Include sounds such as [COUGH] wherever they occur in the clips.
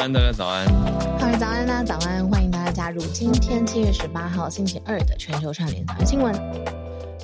早安，大家早安。各位早安，大家早安，欢迎大家加入今天七月十八号星期二的全球串联早安新闻。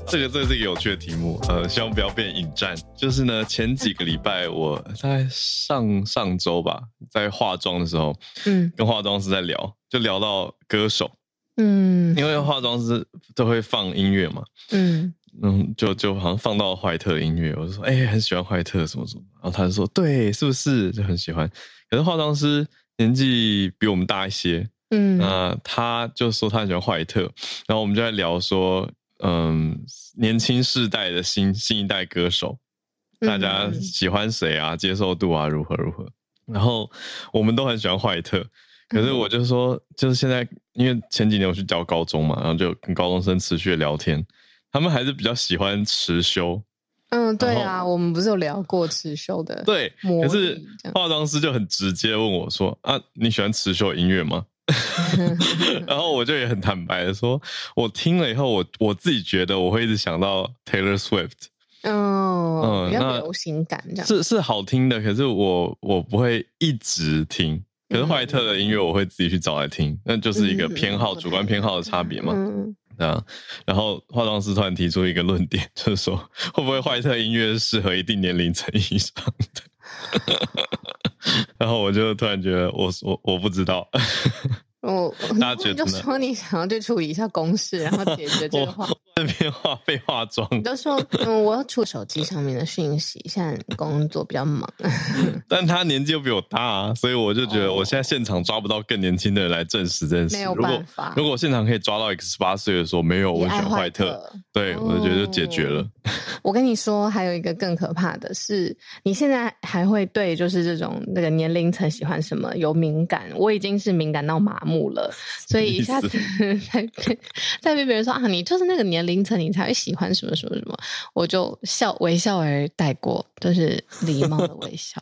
这个这个是一个有趣的题目，呃，希望不要变引战。就是呢，前几个礼拜我在上上周吧，在化妆的时候，嗯，跟化妆师在聊，就聊到歌手，嗯，因为化妆师都会放音乐嘛，嗯。嗯，就就好像放到怀特音乐，我就说，哎、欸，很喜欢怀特什么什么，然后他就说，对，是不是就很喜欢？可是化妆师年纪比我们大一些，嗯，那他就说他很喜欢怀特，然后我们就在聊说，嗯，年轻世代的新新一代歌手，大家喜欢谁啊？接受度啊，如何如何？然后我们都很喜欢怀特，可是我就说，就是现在，因为前几年我去教高中嘛，然后就跟高中生持续的聊天。他们还是比较喜欢持修，嗯，对啊，我们不是有聊过刺绣的，对。可是化妆师就很直接问我说：“啊，你喜欢刺绣音乐吗？” [LAUGHS] 然后我就也很坦白的说：“我听了以后，我我自己觉得我会一直想到 Taylor Swift，嗯嗯，比较流行感这样，是是好听的。可是我我不会一直听，可是怀特的音乐我会自己去找来听，那就是一个偏好，主观偏好的差别嘛。”嗯啊，然后化妆师突然提出一个论点，就是说会不会怀特音乐是适合一定年龄层以上的？[LAUGHS] 然后我就突然觉得我，我我我不知道。我 [LAUGHS] 大家觉得就说你想要去处理一下公式，然后解决这个话。这边化被化妆，你就说嗯，我要出手机上面的讯息，现在工作比较忙。[LAUGHS] 但他年纪又比我大啊，所以我就觉得我现在现场抓不到更年轻的人来证实这件事。没有办法。如果现场可以抓到一个十八岁的说没有，我选怀特，对，哦、我就觉得就解决了。[LAUGHS] 我跟你说，还有一个更可怕的是，你现在还会对就是这种那个年龄层喜欢什么有敏感？我已经是敏感到麻木了，所以一下子在被在被别人说啊，你就是那个年龄层，你才会喜欢什么什么什么，我就笑微笑而带过，都、就是礼貌的微笑。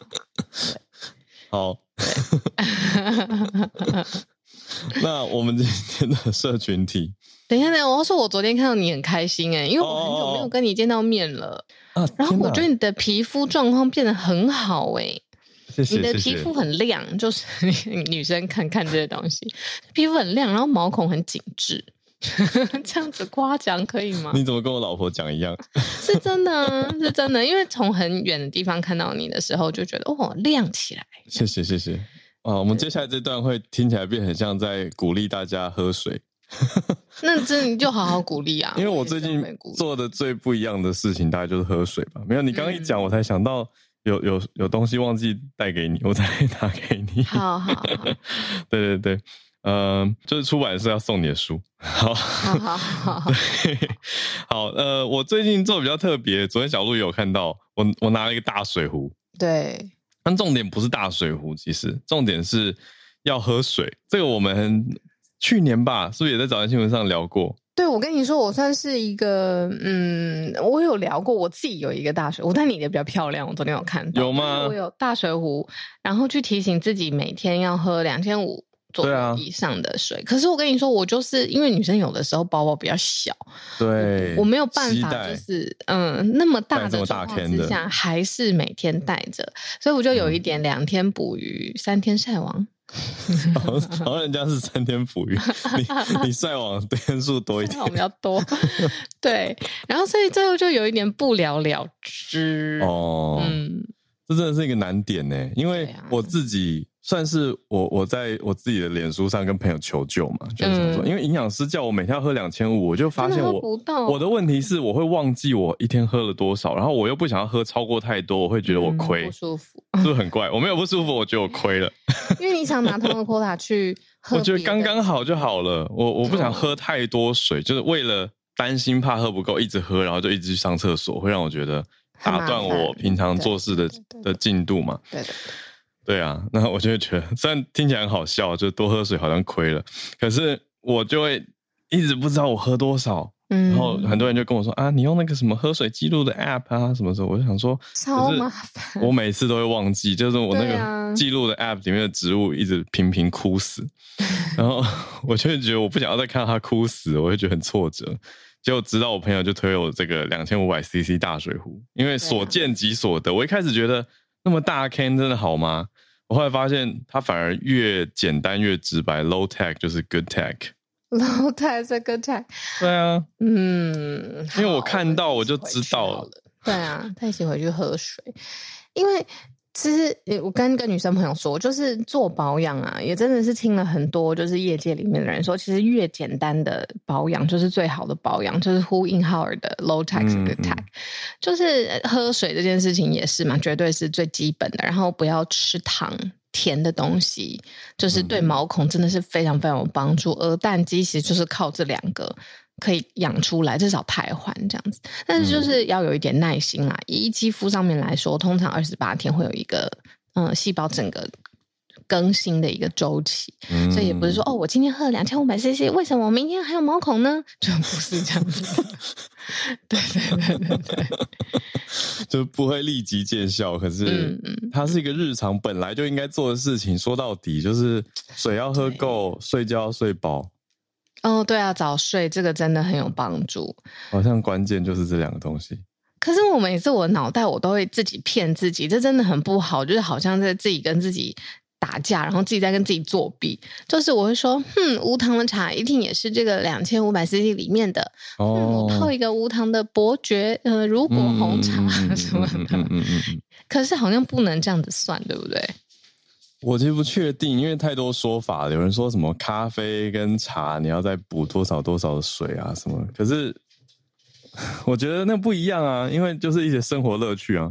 [LAUGHS] 好。[LAUGHS] 那我们今天的社群体。等一下，等一下，我要说，我昨天看到你很开心哎，因为我很久没有跟你见到面了。哦、然后我觉得你的皮肤状况变得很好哎，谢谢。你的皮肤很亮，就是 [LAUGHS] 女生看看这些东西，皮肤很亮，然后毛孔很紧致，[LAUGHS] 这样子夸奖可以吗？你怎么跟我老婆讲一样？[LAUGHS] 是真的，是真的，因为从很远的地方看到你的时候，就觉得哦，亮起来。谢谢，谢谢。啊，我们接下来这段会听起来变很像在鼓励大家喝水。[LAUGHS] 那这你就好好鼓励啊！因为我最近做的最不一样的事情，大概就是喝水吧。没有，你刚刚一讲，我才想到有有有东西忘记带给你，我才拿给你。好好好，对对对，嗯、呃，就是出版社要送你的书。好，好好好，[LAUGHS] 对，好，呃，我最近做的比较特别，昨天小鹿也有看到，我我拿了一个大水壶。对，但重点不是大水壶，其实重点是要喝水。这个我们。去年吧，是不是也在早安新闻上聊过？对，我跟你说，我算是一个，嗯，我有聊过，我自己有一个大水壶，但你的比较漂亮，我昨天有看到。有吗？我有大水壶，然后去提醒自己每天要喝两千五左右以上的水。啊、可是我跟你说，我就是因为女生有的时候包包比较小，对我，我没有办法，就是嗯，那么大的状况之下，还是每天带着，所以我就有一点两天捕鱼，三天晒网。[LAUGHS] 好像人家是三天捕鱼，你 [LAUGHS] 你晒网天数多一点，比较多。[LAUGHS] 对，然后所以最后就有一点不了了之。哦，嗯，这真的是一个难点呢，因为我自己。算是我我在我自己的脸书上跟朋友求救嘛，就是说，因为营养师叫我每天要喝两千五，我就发现我我的问题是我会忘记我一天喝了多少，然后我又不想要喝超过太多，我会觉得我亏，不舒服，是不是很怪？我没有不舒服，我觉得我亏了，[LAUGHS] 因为你想拿他们的 quota 去 [LAUGHS] 喝，我觉得刚刚好就好了。我我不想喝太多水，就是为了担心怕喝不够，一直喝，然后就一直去上厕所，会让我觉得打断我平常做事的的进度嘛。对的。对啊，那我就会觉得，虽然听起来很好笑，就多喝水好像亏了，可是我就会一直不知道我喝多少，嗯，然后很多人就跟我说啊，你用那个什么喝水记录的 app 啊，什么时候？我就想说，超麻烦，我每次都会忘记，就是我那个记录的 app 里面的植物一直频频枯死，[LAUGHS] 啊、然后我就会觉得我不想要再看到它枯死，我会觉得很挫折。结果直到我朋友就推我这个两千五百 cc 大水壶，因为所见即所得，我一开始觉得那么大 can 真的好吗？我后来发现它反而越简单越直白，low tech 就是 good tech。[LAUGHS] low tech 是 good tech。对啊，嗯，因为我看到我就知道了。对啊，他一起回去喝水，因为。其实，我跟跟女生朋友说，就是做保养啊，也真的是听了很多，就是业界里面的人说，其实越简单的保养就是最好的保养，就是呼应浩尔的 low tax good tech，就是喝水这件事情也是嘛，绝对是最基本的。然后不要吃糖、甜的东西，就是对毛孔真的是非常非常有帮助。而蛋肌其实就是靠这两个。可以养出来，至少汰换这样子，但是就是要有一点耐心啦。以肌肤上面来说，通常二十八天会有一个嗯细胞整个更新的一个周期，嗯、所以也不是说哦，我今天喝了两千五百 CC，为什么我明天还有毛孔呢？就不是这样子。[LAUGHS] 对对对对对，就不会立即见效，可是它是一个日常本来就应该做的事情。说到底，就是水要喝够，睡觉要睡饱。哦，对啊，早睡这个真的很有帮助。好像关键就是这两个东西。可是我每次我脑袋我都会自己骗自己，这真的很不好，就是好像在自己跟自己打架，然后自己在跟自己作弊。就是我会说，哼，无糖的茶一定也是这个两千五百 CC 里面的。哦，我泡一个无糖的伯爵，呃，如果红茶什么的。嗯嗯嗯。可是好像不能这样子算，对不对？我其实不确定，因为太多说法了。有人说什么咖啡跟茶，你要再补多少多少的水啊什么？可是我觉得那不一样啊，因为就是一些生活乐趣啊。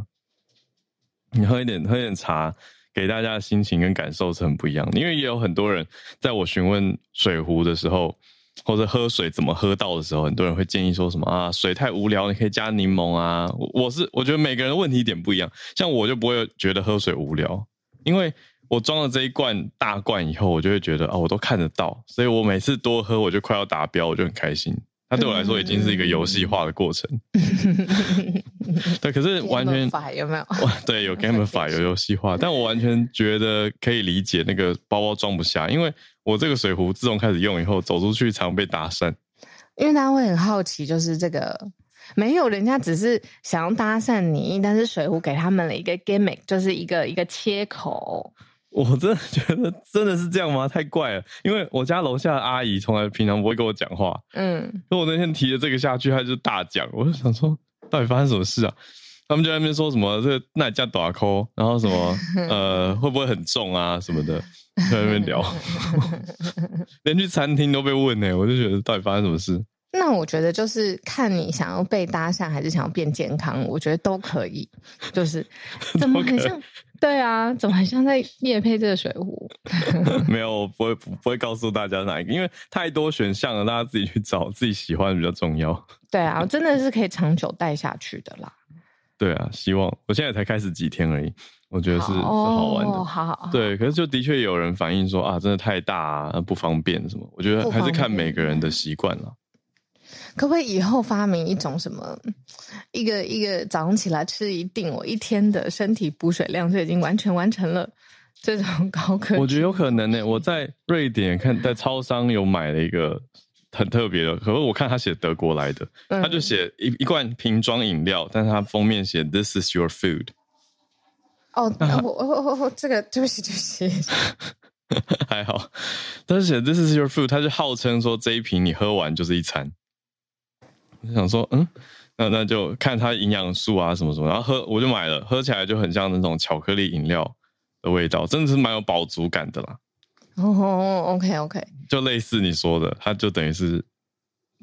你喝一点喝一点茶，给大家的心情跟感受是很不一样的。因为也有很多人在我询问水壶的时候，或者喝水怎么喝到的时候，很多人会建议说什么啊，水太无聊，你可以加柠檬啊。我是我觉得每个人的问题点不一样，像我就不会觉得喝水无聊，因为。我装了这一罐大罐以后，我就会觉得啊，我都看得到，所以我每次多喝，我就快要达标，我就很开心。它对我来说已经是一个游戏化的过程。[LAUGHS] 对，可是完全有没有？[LAUGHS] 对，有 gamify [LAUGHS] 有游戏化，但我完全觉得可以理解那个包包装不下，因为我这个水壶自从开始用以后，走出去常被搭讪，因为大家会很好奇，就是这个。没有，人家只是想要搭讪你，但是水壶给他们了一个 gimmick，就是一个一个切口。我真的觉得真的是这样吗？太怪了，因为我家楼下的阿姨从来平常不会跟我讲话，嗯，所以我那天提了这个下去，她就大讲，我就想说，到底发生什么事啊？他们就在那边说什么这个那叫大抠，然后什么 [LAUGHS] 呃会不会很重啊什么的，在那边聊，[LAUGHS] 连去餐厅都被问呢、欸，我就觉得到底发生什么事？那我觉得就是看你想要被搭讪还是想要变健康，我觉得都可以。就是 [LAUGHS] 怎么很像？对啊，怎么很像在夜配这个水壶？[LAUGHS] 没有，我不会不会告诉大家哪一个，因为太多选项了，大家自己去找自己喜欢的比较重要。对啊，真的是可以长久带下去的啦。[LAUGHS] 对啊，希望我现在才开始几天而已，我觉得是好是好玩的。好，好，好，对，可是就的确有人反映说啊，真的太大啊，不方便什么。我觉得还是看每个人的习惯了。可不可以以后发明一种什么，一个一个早上起来吃一定，我一天的身体补水量就已经完全完成了这种高科技？我觉得有可能呢、欸。我在瑞典看，在超商有买了一个很特别的，可是我看他写德国来的，嗯、他就写一一罐瓶装饮料，但是他封面写 "This is your food"。哦，我我我这个对不起对不起，[LAUGHS] 还好，但是写 "This is your food"，他就号称说这一瓶你喝完就是一餐。我想说，嗯，那那就看它营养素啊什么什么，然后喝我就买了，喝起来就很像那种巧克力饮料的味道，真的是蛮有饱足感的啦。哦，OK OK，就类似你说的，它就等于是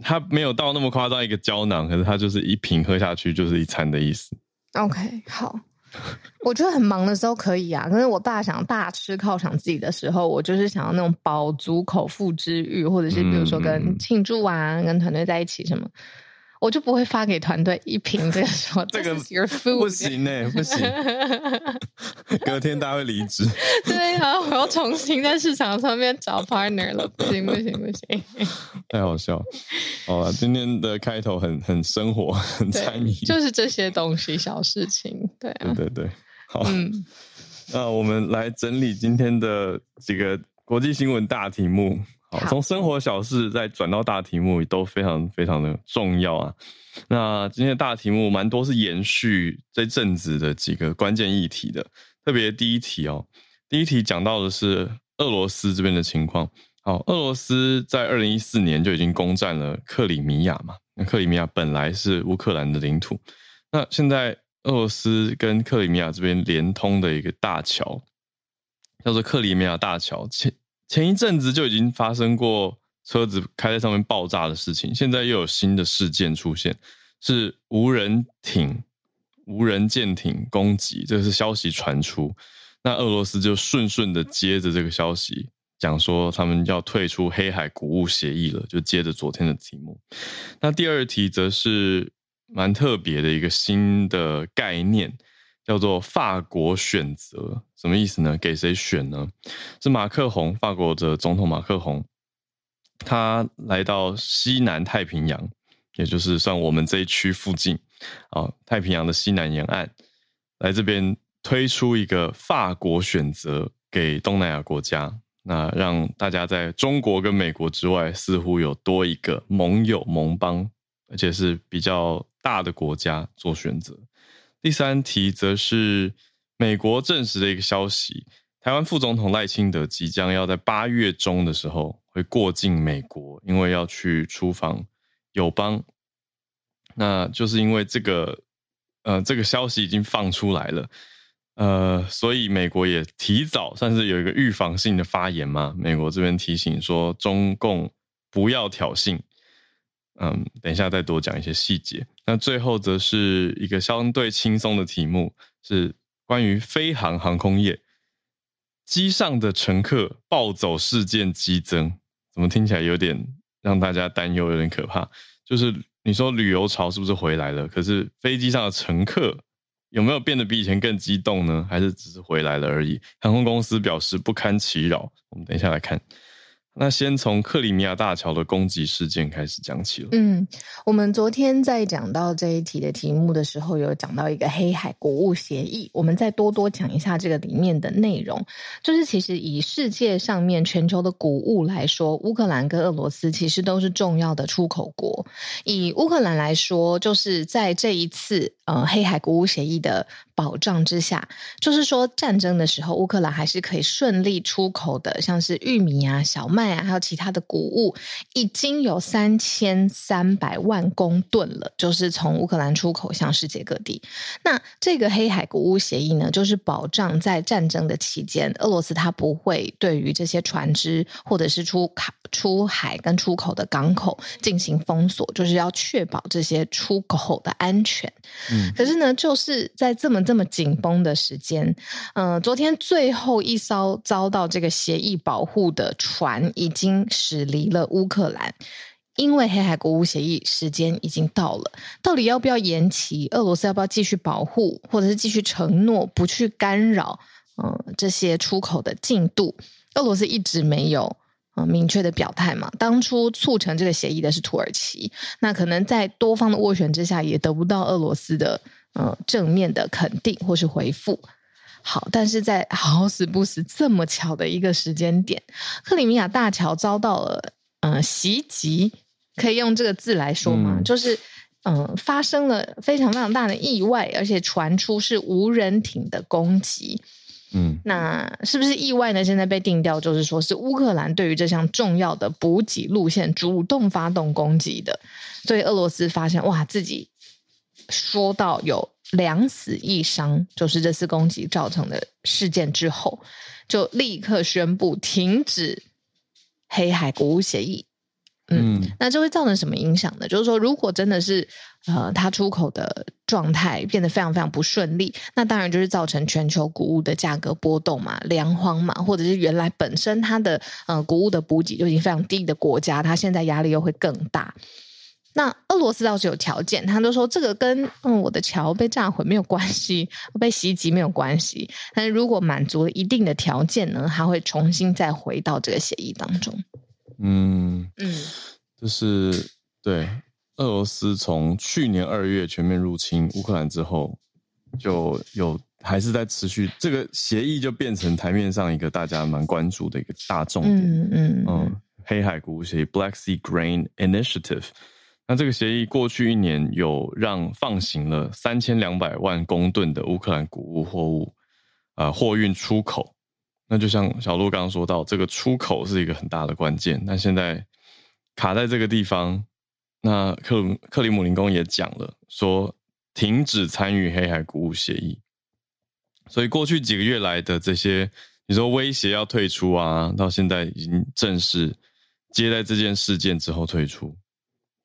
它没有到那么夸张一个胶囊，可是它就是一瓶喝下去就是一餐的意思。OK，好。我觉得很忙的时候可以啊，可是我大想大吃犒赏自己的时候，我就是想要那种饱足口腹之欲，或者是比如说跟庆祝啊，嗯、跟团队在一起什么。我就不会发给团队一瓶这个说这个 your food 不行呢、欸，不行，[LAUGHS] 隔天大家会离职。对啊，我要重新在市场上面找 partner 了，不行不行不行，太好笑。好了，今天的开头很很生活，很参与，就是这些东西小事情，对啊，对对对，好，嗯，那我们来整理今天的几个国际新闻大题目。好，从生活小事再转到大题目，都非常非常的重要啊。那今天的大题目蛮多是延续这阵子的几个关键议题的，特别第一题哦。第一题讲到的是俄罗斯这边的情况。好，俄罗斯在二零一四年就已经攻占了克里米亚嘛。那克里米亚本来是乌克兰的领土，那现在俄罗斯跟克里米亚这边连通的一个大桥，叫做克里米亚大桥。前前一阵子就已经发生过车子开在上面爆炸的事情，现在又有新的事件出现，是无人艇、无人舰艇攻击，这个是消息传出。那俄罗斯就顺顺的接着这个消息，讲说他们要退出黑海谷物协议了，就接着昨天的题目。那第二题则是蛮特别的一个新的概念，叫做法国选择，什么意思呢？给谁选呢？是马克宏，法国的总统马克宏，他来到西南太平洋，也就是算我们这一区附近啊，太平洋的西南沿岸，来这边。推出一个法国选择给东南亚国家，那让大家在中国跟美国之外，似乎有多一个盟友盟邦，而且是比较大的国家做选择。第三题则是美国证实的一个消息：台湾副总统赖清德即将要在八月中的时候会过境美国，因为要去出访友邦。那就是因为这个，呃，这个消息已经放出来了。呃，所以美国也提早算是有一个预防性的发言嘛。美国这边提醒说，中共不要挑衅。嗯，等一下再多讲一些细节。那最后则是一个相对轻松的题目，是关于飞航航空业，机上的乘客暴走事件激增，怎么听起来有点让大家担忧，有点可怕。就是你说旅游潮是不是回来了？可是飞机上的乘客。有没有变得比以前更激动呢？还是只是回来了而已？航空公司表示不堪其扰。我们等一下来看。那先从克里米亚大桥的攻击事件开始讲起了。嗯，我们昨天在讲到这一题的题目的时候，有讲到一个黑海谷物协议。我们再多多讲一下这个里面的内容。就是其实以世界上面全球的谷物来说，乌克兰跟俄罗斯其实都是重要的出口国。以乌克兰来说，就是在这一次呃黑海谷物协议的保障之下，就是说战争的时候，乌克兰还是可以顺利出口的，像是玉米啊、小麦。还有其他的谷物，已经有三千三百万公吨了，就是从乌克兰出口向世界各地。那这个黑海谷物协议呢，就是保障在战争的期间，俄罗斯它不会对于这些船只或者是出海、出海跟出口的港口进行封锁，就是要确保这些出口的安全。嗯，可是呢，就是在这么这么紧绷的时间，嗯、呃，昨天最后一艘遭到这个协议保护的船。已经驶离了乌克兰，因为黑海谷物协议时间已经到了，到底要不要延期？俄罗斯要不要继续保护，或者是继续承诺不去干扰？嗯、这些出口的进度，俄罗斯一直没有嗯、明确的表态嘛。当初促成这个协议的是土耳其，那可能在多方的斡旋之下，也得不到俄罗斯的嗯、正面的肯定或是回复。好，但是在好死不死这么巧的一个时间点，克里米亚大桥遭到了呃袭击，可以用这个字来说吗？嗯、就是嗯、呃，发生了非常非常大的意外，而且传出是无人艇的攻击。嗯，那是不是意外呢？现在被定调就是说是乌克兰对于这项重要的补给路线主动发动攻击的，所以俄罗斯发现哇，自己说到有。两死一伤，就是这次攻击造成的事件之后，就立刻宣布停止黑海谷物协议。嗯，嗯，那这会造成什么影响呢？就是说，如果真的是呃，它出口的状态变得非常非常不顺利，那当然就是造成全球谷物的价格波动嘛，粮荒嘛，或者是原来本身它的呃谷物的补给就已经非常低的国家，它现在压力又会更大。那俄罗斯倒是有条件，他都说这个跟嗯我的桥被炸毁没有关系，被袭击没有关系。但是如果满足了一定的条件呢，他会重新再回到这个协议当中。嗯嗯，就是对俄罗斯从去年二月全面入侵乌克兰之后，就有还是在持续这个协议，就变成台面上一个大家蛮关注的一个大重点。嗯嗯嗯，黑海谷物协议 （Black Sea Grain Initiative）。那这个协议过去一年有让放行了三千两百万公吨的乌克兰谷物货物，呃，货运出口。那就像小鹿刚刚说到，这个出口是一个很大的关键。那现在卡在这个地方，那克克里姆林宫也讲了，说停止参与黑海谷物协议。所以过去几个月来的这些，你说威胁要退出啊，到现在已经正式接待这件事件之后退出。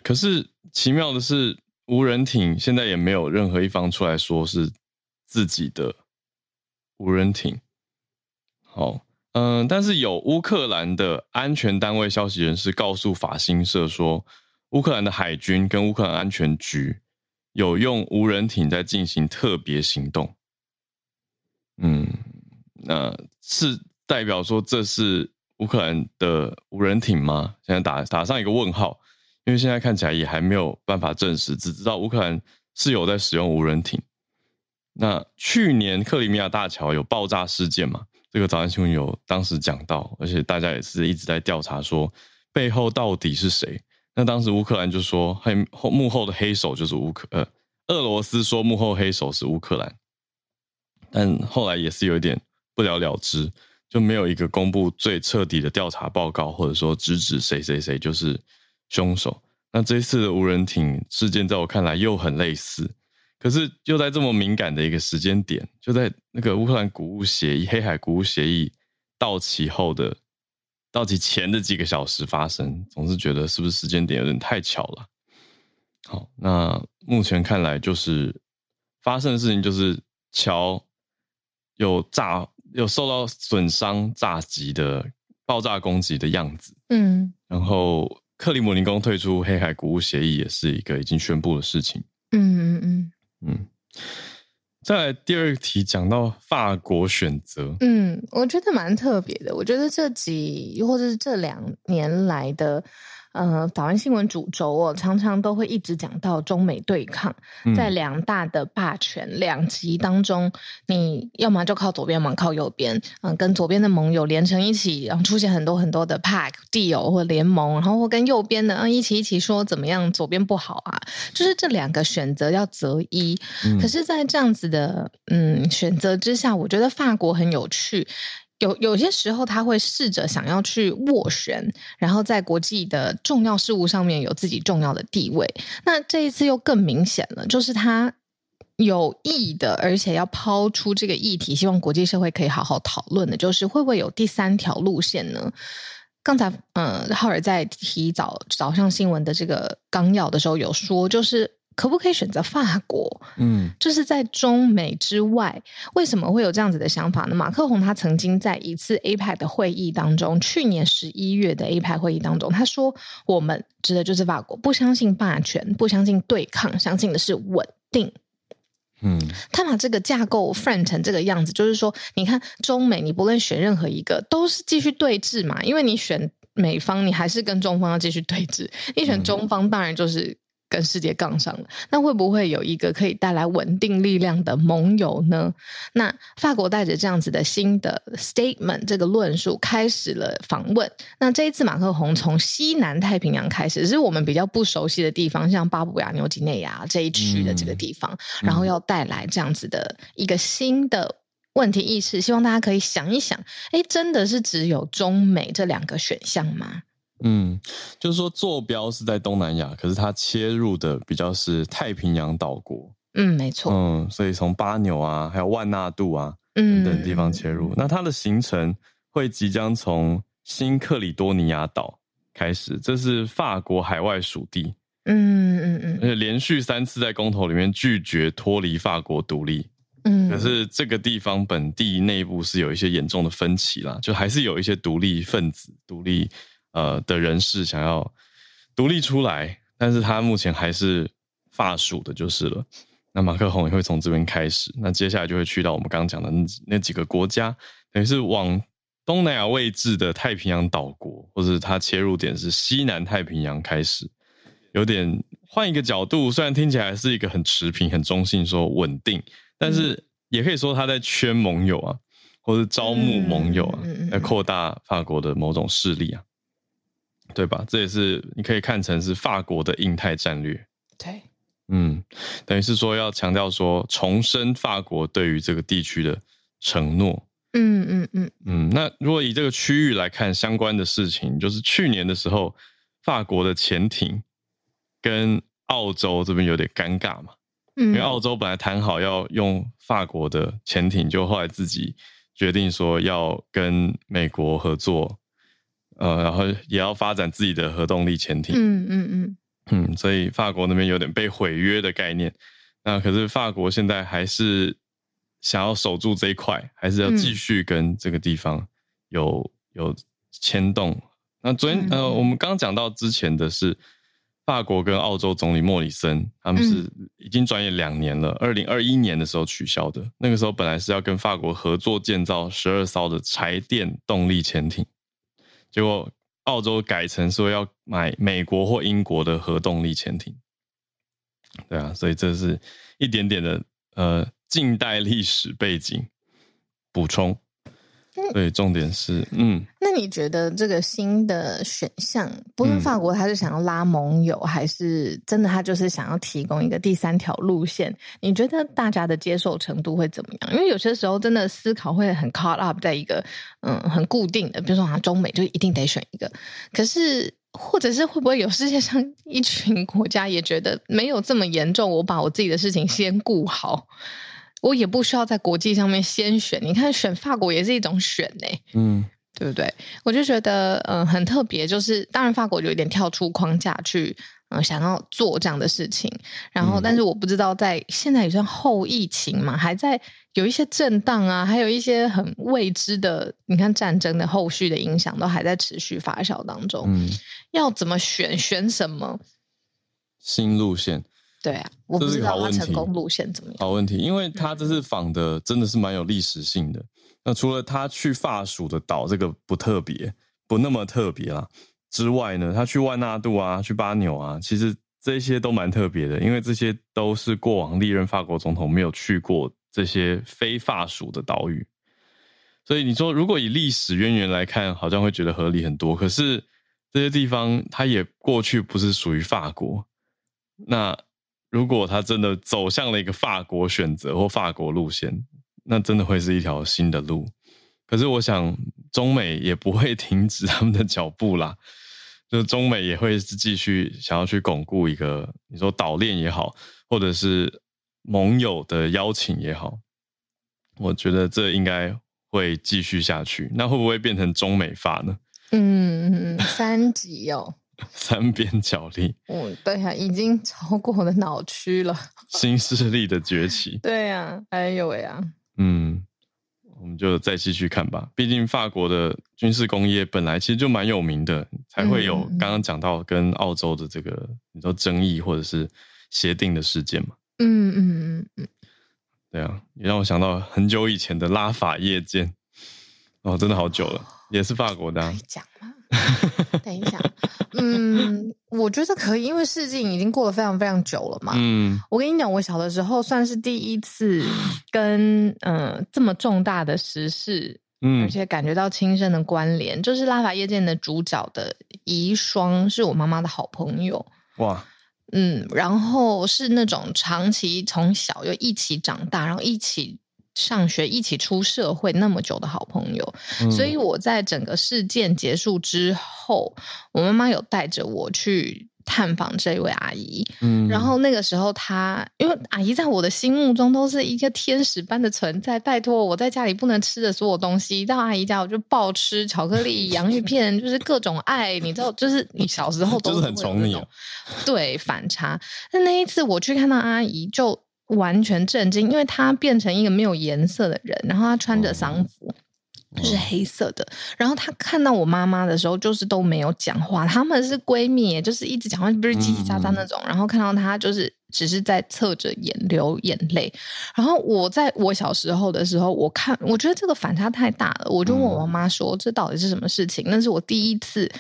可是奇妙的是，无人艇现在也没有任何一方出来说是自己的无人艇。好，嗯，但是有乌克兰的安全单位消息人士告诉法新社说，乌克兰的海军跟乌克兰安全局有用无人艇在进行特别行动。嗯，那是代表说这是乌克兰的无人艇吗？现在打打上一个问号，因为现在看起来也还没有办法证实，只知道乌克兰是有在使用无人艇。那去年克里米亚大桥有爆炸事件嘛？这个早安新闻有当时讲到，而且大家也是一直在调查，说背后到底是谁？那当时乌克兰就说黑幕后的黑手就是乌克呃，俄罗斯说幕后黑手是乌克兰，但后来也是有一点不了了之，就没有一个公布最彻底的调查报告，或者说直指谁谁谁就是凶手。那这一次的无人艇事件，在我看来又很类似。可是就在这么敏感的一个时间点，就在那个乌克兰谷物协议、黑海谷物协议到期后的到期前的几个小时发生，总是觉得是不是时间点有点太巧了？好，那目前看来就是发生的事情就是桥有炸、有受到损伤、炸击的爆炸攻击的样子。嗯，然后克里姆林宫退出黑海谷物协议也是一个已经宣布的事情。嗯嗯嗯。嗯，再来第二题讲到法国选择，嗯，我觉得蛮特别的。我觉得这几或者是这两年来的。呃，早安新闻主轴哦，常常都会一直讲到中美对抗，在两大的霸权两极当中，你要么就靠左边，要么靠右边，嗯、呃，跟左边的盟友连成一起，然后出现很多很多的 pact deal 或联盟，然后或跟右边的嗯一起一起说怎么样，左边不好啊，就是这两个选择要择一。嗯、可是，在这样子的嗯选择之下，我觉得法国很有趣。有有些时候，他会试着想要去斡旋，然后在国际的重要事务上面有自己重要的地位。那这一次又更明显了，就是他有意的，而且要抛出这个议题，希望国际社会可以好好讨论的，就是会不会有第三条路线呢？刚才，嗯，浩尔在提早早上新闻的这个纲要的时候有说，就是。可不可以选择法国？嗯，就是在中美之外，为什么会有这样子的想法呢？马克宏他曾经在一次 APEC 的会议当中，去年十一月的 APEC 会议当中，他说：“我们指的就是法国，不相信霸权，不相信对抗，相信的是稳定。”嗯，他把这个架构 frame 成这个样子，就是说，你看中美，你不论选任何一个，都是继续对峙嘛，因为你选美方，你还是跟中方要继续对峙；你选中方，当然就是。跟世界杠上了，那会不会有一个可以带来稳定力量的盟友呢？那法国带着这样子的新的 statement 这个论述开始了访问。那这一次马克宏从西南太平洋开始，是我们比较不熟悉的地方，像巴布亚纽几内亚这一区的这个地方，嗯、然后要带来这样子的一个新的问题意识，希望大家可以想一想，哎，真的是只有中美这两个选项吗？嗯，就是说坐标是在东南亚，可是它切入的比较是太平洋岛国。嗯，没错。嗯，所以从巴纽啊，还有万纳度啊，等等地方切入。嗯、那它的行程会即将从新克里多尼亚岛开始，这是法国海外属地。嗯嗯嗯，而且连续三次在公投里面拒绝脱离法国独立。嗯，可是这个地方本地内部是有一些严重的分歧啦，就还是有一些独立分子独立。呃的人士想要独立出来，但是他目前还是法属的，就是了。那马克宏也会从这边开始，那接下来就会去到我们刚刚讲的那那几个国家，等于是往东南亚位置的太平洋岛国，或者他切入点是西南太平洋开始，有点换一个角度，虽然听起来是一个很持平、很中性说稳定，但是也可以说他在圈盟友啊，或者招募盟友啊，来扩大法国的某种势力啊。对吧？这也是你可以看成是法国的印太战略。对，嗯，等于是说要强调说重申法国对于这个地区的承诺。嗯嗯嗯嗯。那如果以这个区域来看相关的事情，就是去年的时候，法国的潜艇跟澳洲这边有点尴尬嘛。嗯。因为澳洲本来谈好要用法国的潜艇，就后来自己决定说要跟美国合作，呃，然后也要发展自己的核动力潜艇。嗯嗯嗯。嗯，所以法国那边有点被毁约的概念。那可是法国现在还是想要守住这一块，还是要继续跟这个地方有、嗯、有牵动。那昨天、嗯、呃，我们刚刚讲到之前的是法国跟澳洲总理莫里森，他们是已经转眼两年了，二零二一年的时候取消的。那个时候本来是要跟法国合作建造十二艘的柴电动力潜艇，结果澳洲改成说要买美国或英国的核动力潜艇。对啊，所以这是一点点的呃近代历史背景补充。对，重点是嗯。那你觉得这个新的选项，不论法国他是想要拉盟友，嗯、还是真的他就是想要提供一个第三条路线？你觉得大家的接受程度会怎么样？因为有些时候真的思考会很 caught up 在一个嗯很固定的，比如说啊中美就一定得选一个，可是。或者是会不会有世界上一群国家也觉得没有这么严重？我把我自己的事情先顾好，我也不需要在国际上面先选。你看，选法国也是一种选呢、欸，嗯，对不对？我就觉得，嗯、呃，很特别。就是当然，法国就有点跳出框架去。嗯，想要做这样的事情，然后，但是我不知道在现在也算后疫情嘛，还在有一些震荡啊，还有一些很未知的，你看战争的后续的影响都还在持续发酵当中。嗯，要怎么选？选什么新路线？对啊，我不知道他成功路线怎么样。好问题，因为他这次访的真的是蛮有历史性的。那除了他去法属的岛，这个不特别，不那么特别啦。之外呢，他去万纳度啊，去巴纽啊，其实这些都蛮特别的，因为这些都是过往历任法国总统没有去过这些非法属的岛屿。所以你说，如果以历史渊源来看，好像会觉得合理很多。可是这些地方，它也过去不是属于法国。那如果他真的走向了一个法国选择或法国路线，那真的会是一条新的路。可是我想，中美也不会 [LAUGHS] 停止他们的脚步啦。就中美也会继续想要去巩固一个，你说岛链也好，或者是盟友的邀请也好，我觉得这应该会继续下去。那会不会变成中美法呢？嗯，三级哦，[LAUGHS] 三边角力。嗯，对呀、啊，已经超过我的脑区了。[LAUGHS] 新势力的崛起。对呀、啊，哎呦喂呀，嗯。我们就再继续看吧。毕竟法国的军事工业本来其实就蛮有名的，才会有刚刚讲到跟澳洲的这个你说争议或者是协定的事件嘛。嗯嗯嗯嗯，对啊，也让我想到很久以前的拉法夜舰。哦，真的好久了，也是法国的、啊。可以讲吗？[LAUGHS] 等一下，嗯，我觉得可以，因为事情已经过了非常非常久了嘛。嗯，我跟你讲，我小的时候算是第一次跟嗯、呃、这么重大的时事，嗯，而且感觉到亲身的关联，就是拉法夜店的主角的遗孀是我妈妈的好朋友。哇，嗯，然后是那种长期从小就一起长大，然后一起。上学一起出社会那么久的好朋友，嗯、所以我在整个事件结束之后，我妈妈有带着我去探访这位阿姨。嗯，然后那个时候她，因为阿姨在我的心目中都是一个天使般的存在。拜托，我在家里不能吃的所有东西，到阿姨家我就暴吃巧克力、洋芋片，就是各种爱。你知道，就是你小时候 [LAUGHS] 都是很宠你、哦，对反差。那那一次我去看到阿姨就。完全震惊，因为他变成一个没有颜色的人，然后他穿着丧服，就、嗯、是黑色的。然后他看到我妈妈的时候，就是都没有讲话。她们是闺蜜，就是一直讲话，不是叽叽喳喳那种。嗯、然后看到她，就是只是在侧着眼流眼泪。然后我在我小时候的时候，我看我觉得这个反差太大了，我就问我妈妈说：“嗯、这到底是什么事情？”那是我第一次。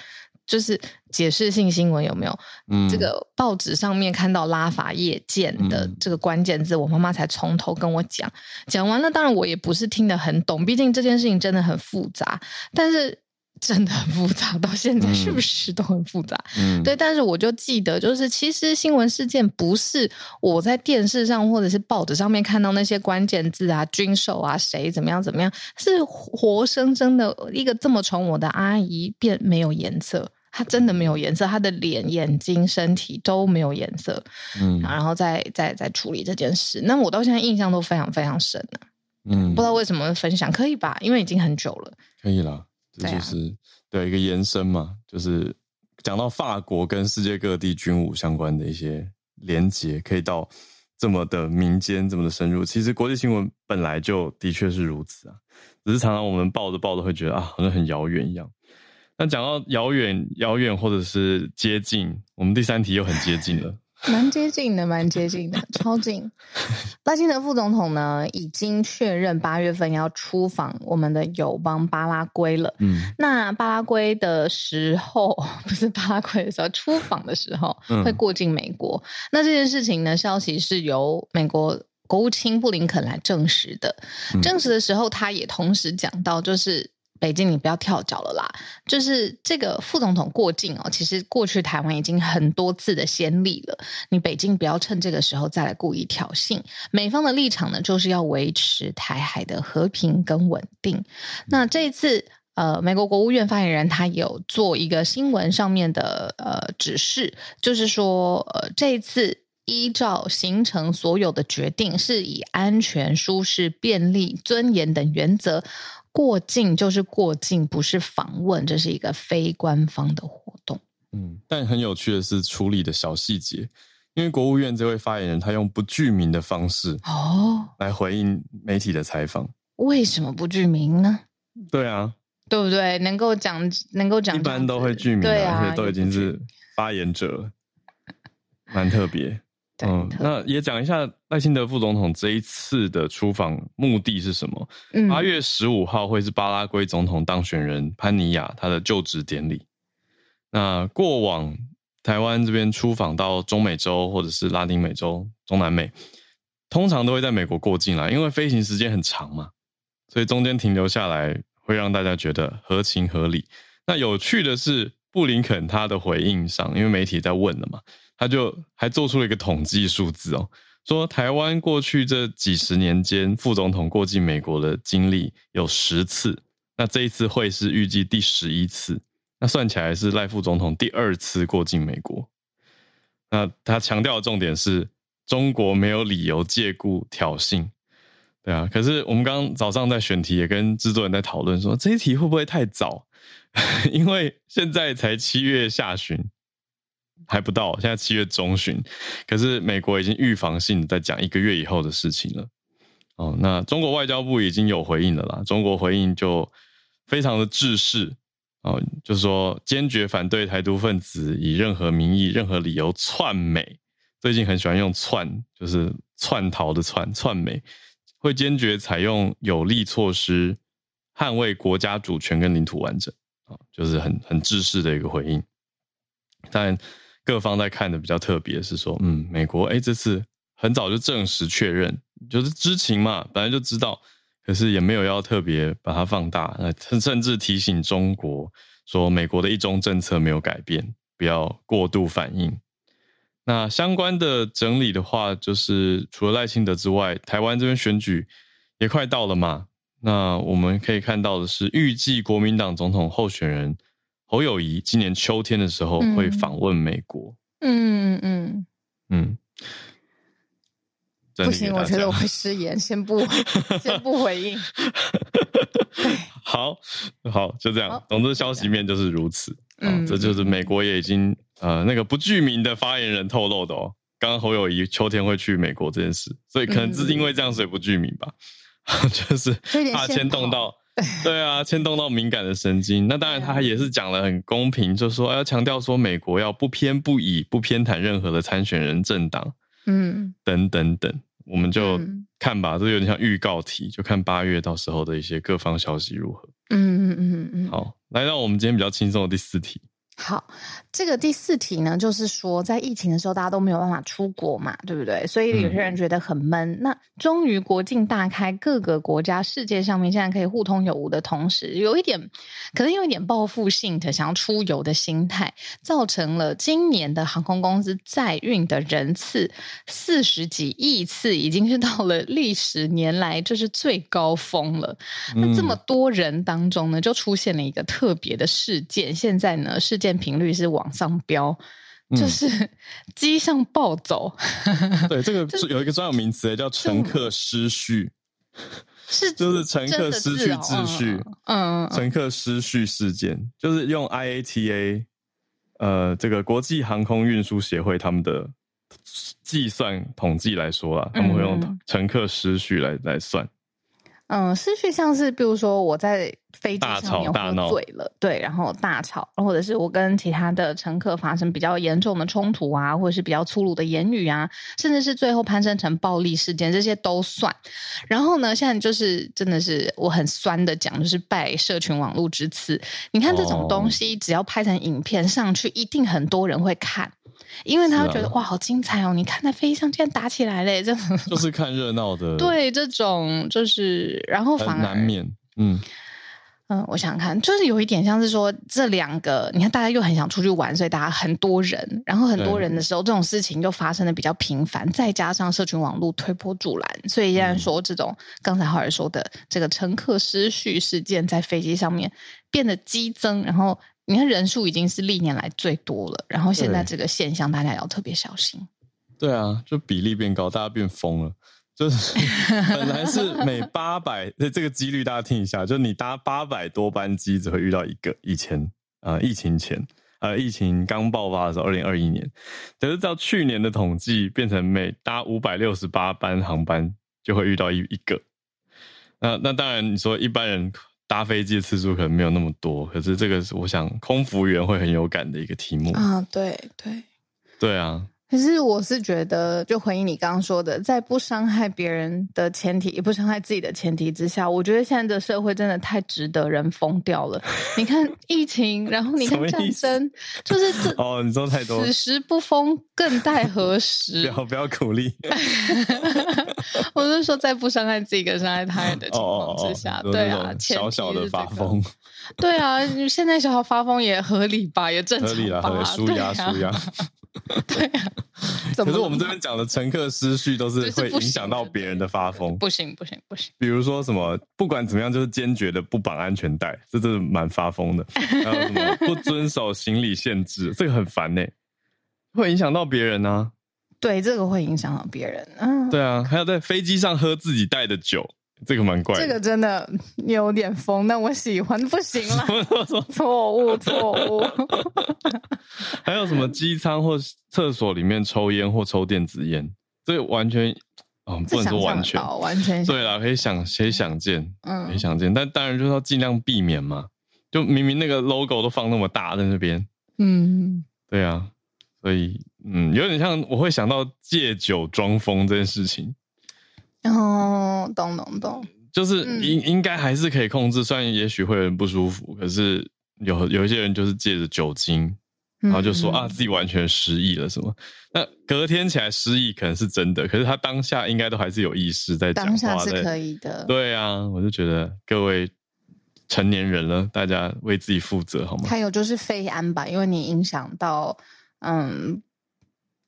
就是解释性新闻有没有？嗯，这个报纸上面看到拉法叶舰的这个关键字，嗯、我妈妈才从头跟我讲。讲完了，当然我也不是听得很懂，毕竟这件事情真的很复杂。但是 [LAUGHS] 真的很复杂，到现在是不是都很复杂？嗯，对。但是我就记得，就是其实新闻事件不是我在电视上或者是报纸上面看到那些关键字啊，军售啊，谁怎么样怎么样，是活生生的一个这么宠我的阿姨变没有颜色，她真的没有颜色，他的脸、眼睛、身体都没有颜色。嗯，然后再再再处理这件事，那我到现在印象都非常非常深了。嗯，不知道为什么分享可以吧？因为已经很久了。可以了。这就是对、啊、一个延伸嘛，就是讲到法国跟世界各地军武相关的一些连结，可以到这么的民间，这么的深入。其实国际新闻本来就的确是如此啊，只是常常我们抱着抱着会觉得啊，好像很遥远一样。那讲到遥远、遥远或者是接近，我们第三题又很接近了。蛮接近的，蛮接近的，超近。[LAUGHS] 赖清德副总统呢，已经确认八月份要出访我们的友邦巴拉圭了。嗯，那巴拉圭的时候，不是巴拉圭的时候，出访的时候会过境美国。嗯、那这件事情呢，消息是由美国国务卿布林肯来证实的。嗯、证实的时候，他也同时讲到，就是。北京，你不要跳脚了啦！就是这个副总统过境哦，其实过去台湾已经很多次的先例了。你北京不要趁这个时候再来故意挑衅。美方的立场呢，就是要维持台海的和平跟稳定。那这一次，呃，美国国务院发言人他有做一个新闻上面的呃指示，就是说，呃，这一次依照行程所有的决定，是以安全、舒适、便利、尊严等原则。过境就是过境，不是访问，这是一个非官方的活动。嗯，但很有趣的是处理的小细节，因为国务院这位发言人他用不具名的方式哦来回应媒体的采访。为什么不具名呢？对啊，对不对？能够讲，能够讲，一般都会具名，对啊，而且都已经是发言者了，蛮特别。嗯，那也讲一下赖清德副总统这一次的出访目的是什么？嗯，八月十五号会是巴拉圭总统当选人潘尼亚他的就职典礼。那过往台湾这边出访到中美洲或者是拉丁美洲、中南美，通常都会在美国过境啦，因为飞行时间很长嘛，所以中间停留下来会让大家觉得合情合理。那有趣的是，布林肯他的回应上，因为媒体在问了嘛。他就还做出了一个统计数字哦，说台湾过去这几十年间，副总统过境美国的经历有十次，那这一次会是预计第十一次，那算起来是赖副总统第二次过境美国。那他强调的重点是中国没有理由借故挑衅，对啊。可是我们刚刚早上在选题也跟制作人在讨论说，这一题会不会太早？[LAUGHS] 因为现在才七月下旬。还不到，现在七月中旬，可是美国已经预防性的在讲一个月以后的事情了。哦，那中国外交部已经有回应了啦。中国回应就非常的制式，哦，就是说坚决反对台独分子以任何名义、任何理由窜美。最近很喜欢用“窜”，就是窜逃的“窜”，窜美，会坚决采用有力措施捍卫国家主权跟领土完整。啊，就是很很制式的一个回应，但。各方在看的比较特别是说，嗯，美国哎，这次很早就证实确认，就是知情嘛，本来就知道，可是也没有要特别把它放大，那甚至提醒中国说，美国的一中政策没有改变，不要过度反应。那相关的整理的话，就是除了赖清德之外，台湾这边选举也快到了嘛，那我们可以看到的是，预计国民党总统候选人。侯友谊今年秋天的时候会访问美国。嗯嗯嗯嗯，不行，我觉得我会失言，先不 [LAUGHS] 先不回应。[LAUGHS] 好好，就这样。总之，消息面就是如此。嗯，这就是美国也已经呃那个不具名的发言人透露的哦。刚刚侯友谊秋天会去美国这件事，所以可能是因为这样，所以不具名吧，[LAUGHS] 就是怕牵动到。[LAUGHS] 对啊，牵动到敏感的神经。那当然，他也是讲了很公平，就是说要强调说，美国要不偏不倚，不偏袒任何的参选人政党，嗯，等等等，我们就看吧。这有点像预告题，就看八月到时候的一些各方消息如何。嗯嗯嗯嗯。好，来到我们今天比较轻松的第四题。好，这个第四题呢，就是说在疫情的时候，大家都没有办法出国嘛，对不对？所以有些人觉得很闷。嗯、那终于国境大开，各个国家、世界上面现在可以互通有无的同时，有一点可能有一点报复性的想要出游的心态，造成了今年的航空公司载运的人次四十几亿次，已经是到了历史年来就是最高峰了。那这么多人当中呢，就出现了一个特别的事件，现在呢，事件。频率是往上飙，就是 [LAUGHS] 机上暴走。嗯、对，这个 [LAUGHS] 有一个专有名词叫乘客失序，是 [LAUGHS] 就是乘客失去秩序。嗯，乘客失序事件就是用 IATA，呃，这个国际航空运输协会他们的计算统计来说啊，他们会用乘客失序来来算。嗯，失去像是，比如说我在飞机上面喝醉了，对，然后大吵，或者是我跟其他的乘客发生比较严重的冲突啊，或者是比较粗鲁的言语啊，甚至是最后攀升成暴力事件，这些都算。然后呢，现在就是真的是我很酸的讲，就是拜社群网络之赐。你看这种东西，只要拍成影片上去，一定很多人会看。因为他会觉得、啊、哇，好精彩哦！你看那飞机上竟然打起来嘞，这种 [LAUGHS] 就是看热闹的。[LAUGHS] 对，这种就是，然后反而难免，嗯嗯，我想想看，就是有一点像是说这两个，你看大家又很想出去玩，所以大家很多人，然后很多人的时候，这种事情就发生的比较频繁，再加上社群网络推波助澜，所以依然说这种、嗯、刚才浩尔说的这个乘客失序事件在飞机上面变得激增，然后。你看人数已经是历年来最多了，然后现在这个现象大家要特别小心。对啊，就比例变高，大家变疯了。就是 [LAUGHS] 本来是每八百，这个几率大家听一下，就你搭八百多班机只会遇到一个。以前啊、呃，疫情前，呃，疫情刚爆发的时候，二零二一年，可是到去年的统计变成每搭五百六十八班航班就会遇到一一个。那那当然，你说一般人。搭飞机的次数可能没有那么多，可是这个是我想空服员会很有感的一个题目啊，对对对啊。可是我是觉得，就回应你刚刚说的，在不伤害别人的前提，也不伤害自己的前提之下，我觉得现在的社会真的太值得人疯掉了。你看 [LAUGHS] 疫情，然后你看战争，就是这 [LAUGHS] 哦，你说太多，此时不疯，更待何时？[LAUGHS] 不要不要鼓励。我是说，在不伤害自己跟伤害他人的情况之下，哦哦哦对啊，小小的发疯，对啊，现在小小发疯也合理吧，也正常吧，合理啦，合理，舒压舒压。[LAUGHS] 对啊，[LAUGHS] 可是我们这边讲的乘客思绪都是会影响到别人的发疯，不行不行不行。比如说什么，不管怎么样，就是坚决的不绑安全带，这真的蛮发疯的。[LAUGHS] 还有什么不遵守行李限制，这个很烦呢，会影响到别人啊。对，这个会影响到别人。嗯，对啊，还有在飞机上喝自己带的酒。这个蛮怪的，这个真的有点疯，但我喜欢，不行了，错误，错误。[LAUGHS] 还有什么机舱或厕所里面抽烟或抽电子烟？这个完全，哦，不能说完全，完全对啦，可以想，可以想见，嗯，可以想见，但当然就是要尽量避免嘛。就明明那个 logo 都放那么大在那边，嗯，对啊，所以，嗯，有点像我会想到借酒装疯这件事情。哦，懂懂懂，就是应、嗯、应该还是可以控制，虽然也许会有人不舒服，可是有有一些人就是借着酒精，然后就说、嗯、啊自己完全失忆了什么，那隔天起来失忆可能是真的，可是他当下应该都还是有意识在讲话的，当下是可以的。对啊，我就觉得各位成年人了，大家为自己负责好吗？还有就是肺安吧，因为你影响到，嗯，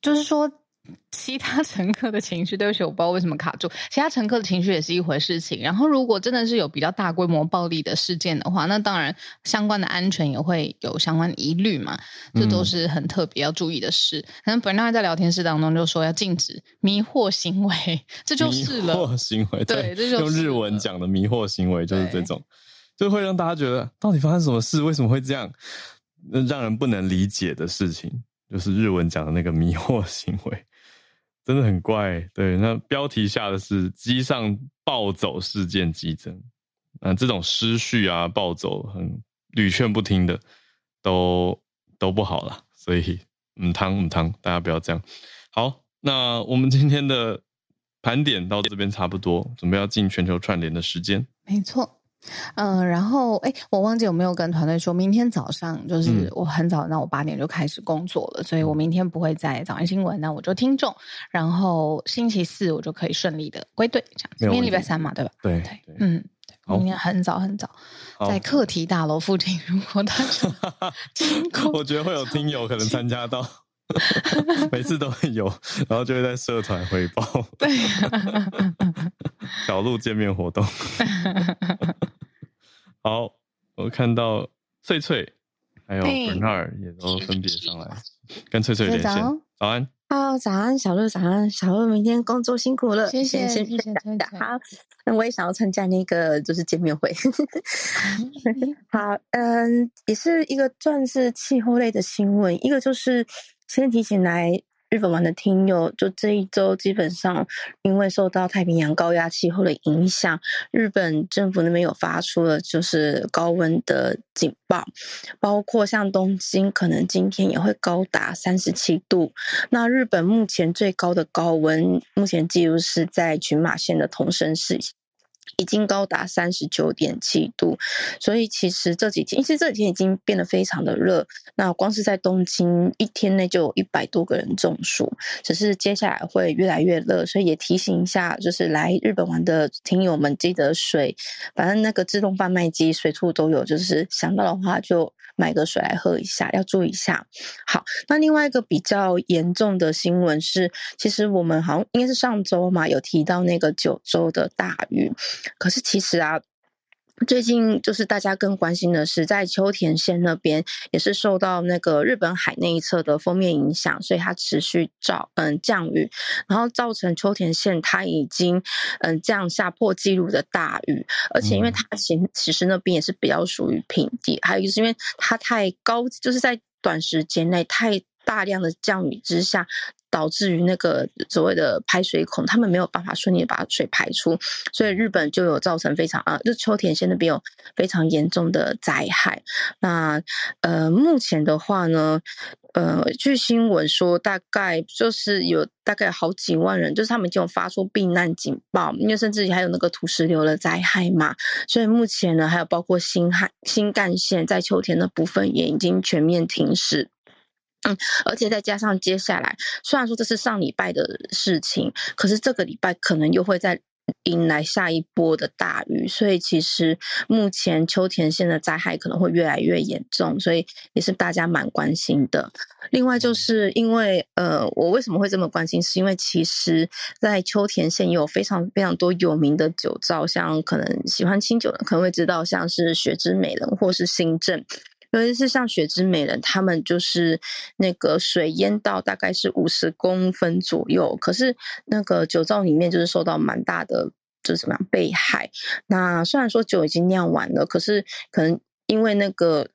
就是说。其他乘客的情绪，对不起，我不知道为什么卡住。其他乘客的情绪也是一回事情。然后，如果真的是有比较大规模暴力的事件的话，那当然相关的安全也会有相关的疑虑嘛。这都是很特别要注意的事。可能本来在聊天室当中就说要禁止迷惑行为，这就是了。迷惑行为，对，对，这就是用日文讲的迷惑行为就是这种，就会让大家觉得到底发生什么事，为什么会这样，让人不能理解的事情，就是日文讲的那个迷惑行为。真的很怪，对。那标题下的是机上暴走事件激增，那这种失序啊、暴走、很屡劝不听的，都都不好了。所以，母汤母汤，大家不要这样。好，那我们今天的盘点到这边差不多，准备要进全球串联的时间。没错。嗯，然后哎，我忘记有没有跟团队说，明天早上就是我很早，那我八点就开始工作了，嗯、所以我明天不会在早安新闻，那我就听众，然后星期四我就可以顺利的归队，这样子。明天礼拜三嘛，对吧？对对，嗯，明天很早很早，在课题大楼附近，如果大家 [LAUGHS] 经过，我觉得会有听友可能参加到。[LAUGHS] [LAUGHS] 每次都会有，然后就会在社团回报。对，小鹿见面活动。[LAUGHS] 好，我看到翠翠还有 Bernard 也都分别上来，跟翠翠连线。早安，好，早安，小鹿，早安，小鹿，明天工作辛苦了，谢谢，谢谢翠翠。好，那我也想要参加那个就是见面会。[LAUGHS] 好，嗯，也是一个算是气候类的新闻，一个就是。先提醒来日本玩的听友，就这一周基本上因为受到太平洋高压气候的影响，日本政府那边有发出了就是高温的警报，包括像东京可能今天也会高达三十七度。那日本目前最高的高温，目前记录是在群马县的桐生市。已经高达三十九点七度，所以其实这几天，其实这几天已经变得非常的热。那光是在东京一天内就有一百多个人中暑，只是接下来会越来越热，所以也提醒一下，就是来日本玩的听友们，记得水，反正那个自动贩卖机随处都有，就是想到的话就买个水来喝一下，要注意一下。好，那另外一个比较严重的新闻是，其实我们好像应该是上周嘛，有提到那个九州的大雨。可是其实啊，最近就是大家更关心的是，在秋田县那边也是受到那个日本海那一侧的锋面影响，所以它持续照嗯降雨，然后造成秋田县它已经嗯降下破纪录的大雨，而且因为它其其实那边也是比较属于平地，还有就是因为它太高，就是在短时间内太大量的降雨之下。导致于那个所谓的排水孔，他们没有办法顺利的把水排出，所以日本就有造成非常啊，就秋田县那边有非常严重的灾害。那呃，目前的话呢，呃，据新闻说，大概就是有大概好几万人，就是他们已经有发出避难警报，因为甚至还有那个土石流的灾害嘛。所以目前呢，还有包括新海新干线在秋田的部分也已经全面停驶。嗯，而且再加上接下来，虽然说这是上礼拜的事情，可是这个礼拜可能又会再迎来下一波的大雨，所以其实目前秋田县的灾害可能会越来越严重，所以也是大家蛮关心的。另外就是因为，呃，我为什么会这么关心？是因为其实，在秋田县也有非常非常多有名的酒造，像可能喜欢清酒的可能会知道，像是雪之美人或是新镇。尤其是像雪之美人，他们就是那个水淹到大概是五十公分左右，可是那个酒造里面就是受到蛮大的，就是怎么样被害。那虽然说酒已经酿完了，可是可能因为那个。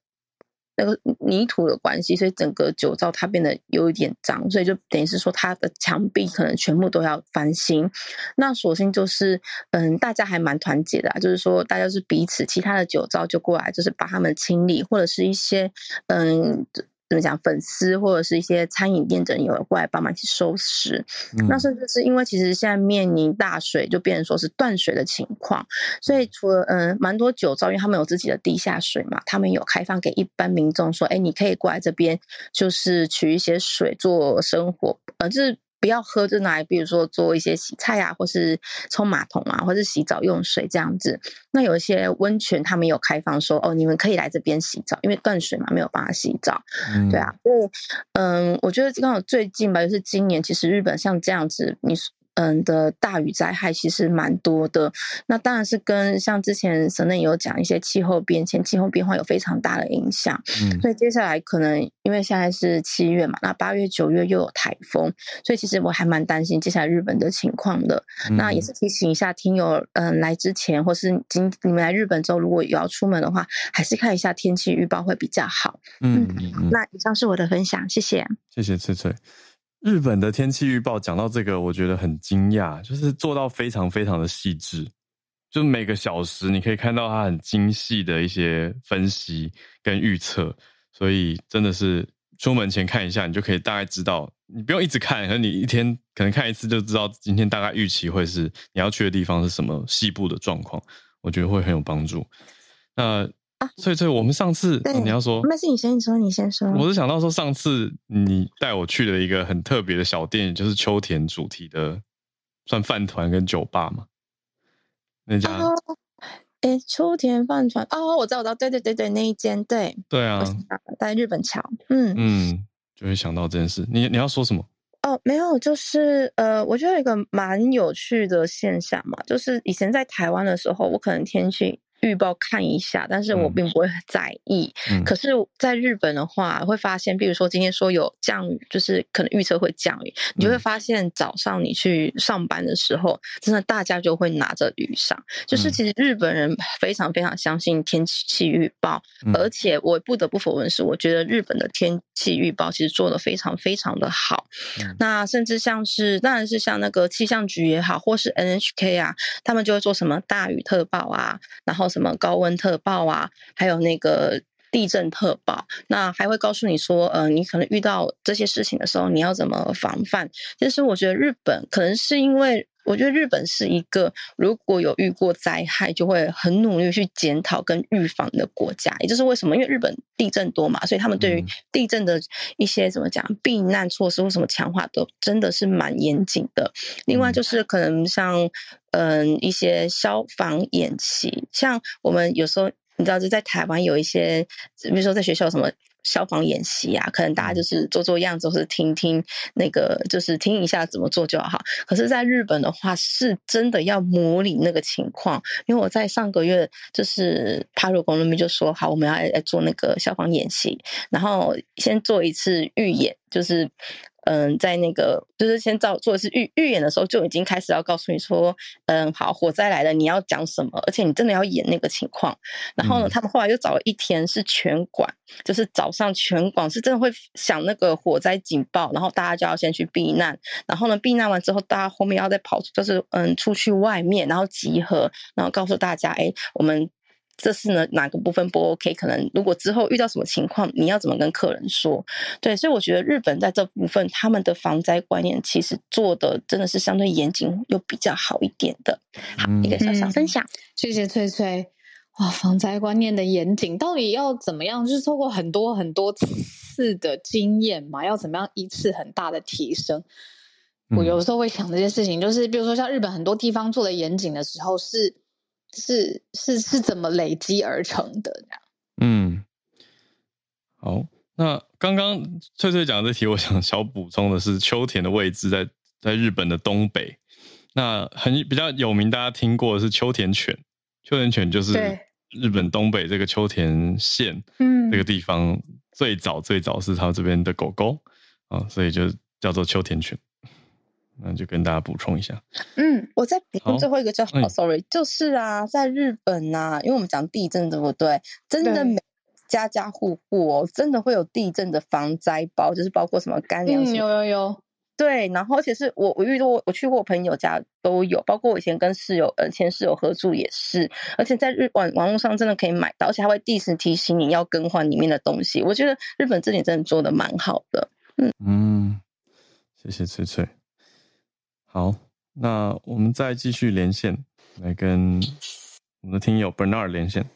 那个泥土的关系，所以整个酒糟它变得有一点脏，所以就等于是说它的墙壁可能全部都要翻新。那索性就是，嗯，大家还蛮团结的啊，就是说大家是彼此，其他的酒糟就过来，就是把他们清理，或者是一些，嗯。怎么讲？粉丝或者是一些餐饮店的人有过来帮忙去收拾。嗯、那甚至是因为其实现在面临大水，就变成说是断水的情况。所以除了嗯，蛮多酒造，因为他们有自己的地下水嘛，他们有开放给一般民众说，哎，你可以过来这边，就是取一些水做生活，呃，就是。不要喝，就拿来，比如说做一些洗菜啊，或是冲马桶啊，或是洗澡用水这样子。那有一些温泉，他们有开放说，哦，你们可以来这边洗澡，因为断水嘛，没有办法洗澡。嗯、对啊，所以嗯，我觉得刚好最近吧，就是今年，其实日本像这样子，你。嗯的大雨灾害其实蛮多的，那当然是跟像之前省内有讲一些气候变迁、气候变化有非常大的影响。嗯，所以接下来可能因为现在是七月嘛，那八月、九月又有台风，所以其实我还蛮担心接下来日本的情况的。嗯、那也是提醒一下听友，嗯，来之前或是今你们来日本之后，如果有要出门的话，还是看一下天气预报会比较好。嗯，嗯，嗯，那以上是我的分享，谢谢。谢谢翠翠。日本的天气预报讲到这个，我觉得很惊讶，就是做到非常非常的细致，就每个小时你可以看到它很精细的一些分析跟预测，所以真的是出门前看一下，你就可以大概知道，你不用一直看，可能你一天可能看一次就知道今天大概预期会是你要去的地方是什么西部的状况，我觉得会很有帮助。那所以，所以我们上次、哦、你要说，那是，你先说，你先说。我是想到说，上次你带我去了一个很特别的小店，就是秋田主题的，算饭团跟酒吧嘛。那家，哎、哦，秋田饭团哦，我知道，我知道，对对对对，那一间，对对啊，在日本桥，嗯嗯，就会想到这件事。你你要说什么？哦，没有，就是呃，我觉得有一个蛮有趣的现象嘛，就是以前在台湾的时候，我可能天气。预报看一下，但是我并不会很在意。嗯、可是，在日本的话，会发现，比如说今天说有降雨，就是可能预测会降雨，嗯、你就会发现早上你去上班的时候，真的大家就会拿着雨伞。就是其实日本人非常非常相信天气预报，嗯、而且我不得不否认是，我觉得日本的天气预报其实做的非常非常的好。嗯、那甚至像是，当然是像那个气象局也好，或是 NHK 啊，他们就会做什么大雨特报啊，然后。什么高温特报啊，还有那个地震特报，那还会告诉你说，呃，你可能遇到这些事情的时候，你要怎么防范。其实我觉得日本可能是因为。我觉得日本是一个如果有遇过灾害，就会很努力去检讨跟预防的国家。也就是为什么，因为日本地震多嘛，所以他们对于地震的一些怎么讲避难措施或什么强化都真的是蛮严谨的。另外就是可能像嗯一些消防演习，像我们有时候你知道就在台湾有一些，比如说在学校什么。消防演习啊，可能大家就是做做样子，或是听听那个，就是听一下怎么做就好。可是，在日本的话，是真的要模拟那个情况。因为我在上个月就是帕鲁公那边就说好，我们要来做那个消防演习，然后先做一次预演，就是。嗯，在那个就是先做做的是预预演的时候，就已经开始要告诉你说，嗯，好，火灾来了，你要讲什么，而且你真的要演那个情况。然后呢，他们后来又找了一天是全馆，就是早上全馆是真的会响那个火灾警报，然后大家就要先去避难。然后呢，避难完之后，大家后面要再跑，就是嗯，出去外面，然后集合，然后告诉大家，哎，我们。这是呢，哪个部分不 OK？可能如果之后遇到什么情况，你要怎么跟客人说？对，所以我觉得日本在这部分，他们的防灾观念其实做的真的是相对严谨又比较好一点的。好，一个小小分享，谢谢翠翠。哇，防灾观念的严谨到底要怎么样？就是透过很多很多次的经验嘛，要怎么样一次很大的提升？我有时候会想这些事情，就是比如说像日本很多地方做的严谨的时候是。是是是怎么累积而成的？这样。嗯，好。那刚刚翠翠讲的这题，我想小补充的是，秋田的位置在在日本的东北。那很比较有名，大家听过的是秋田犬。秋田犬就是日本东北这个秋田县，嗯，这个地方最早最早是它这边的狗狗啊，所以就叫做秋田犬。那就跟大家补充一下。嗯，我再补充最后一个就好，sorry，就是啊，在日本啊，因为我们讲地震对不对？真的每家家户户哦，真的会有地震的防灾包，就是包括什么干粮、嗯，有有有。对，然后而且是我我遇到我去过我朋友家都有，包括我以前跟室友呃前室友合住也是，而且在日网网络上真的可以买到，而且还会定时提醒你要更换里面的东西。我觉得日本这点真的做的蛮好的。嗯嗯，谢谢翠翠。好，那我们再继续连线，来跟我们的听友 Bernard 连线。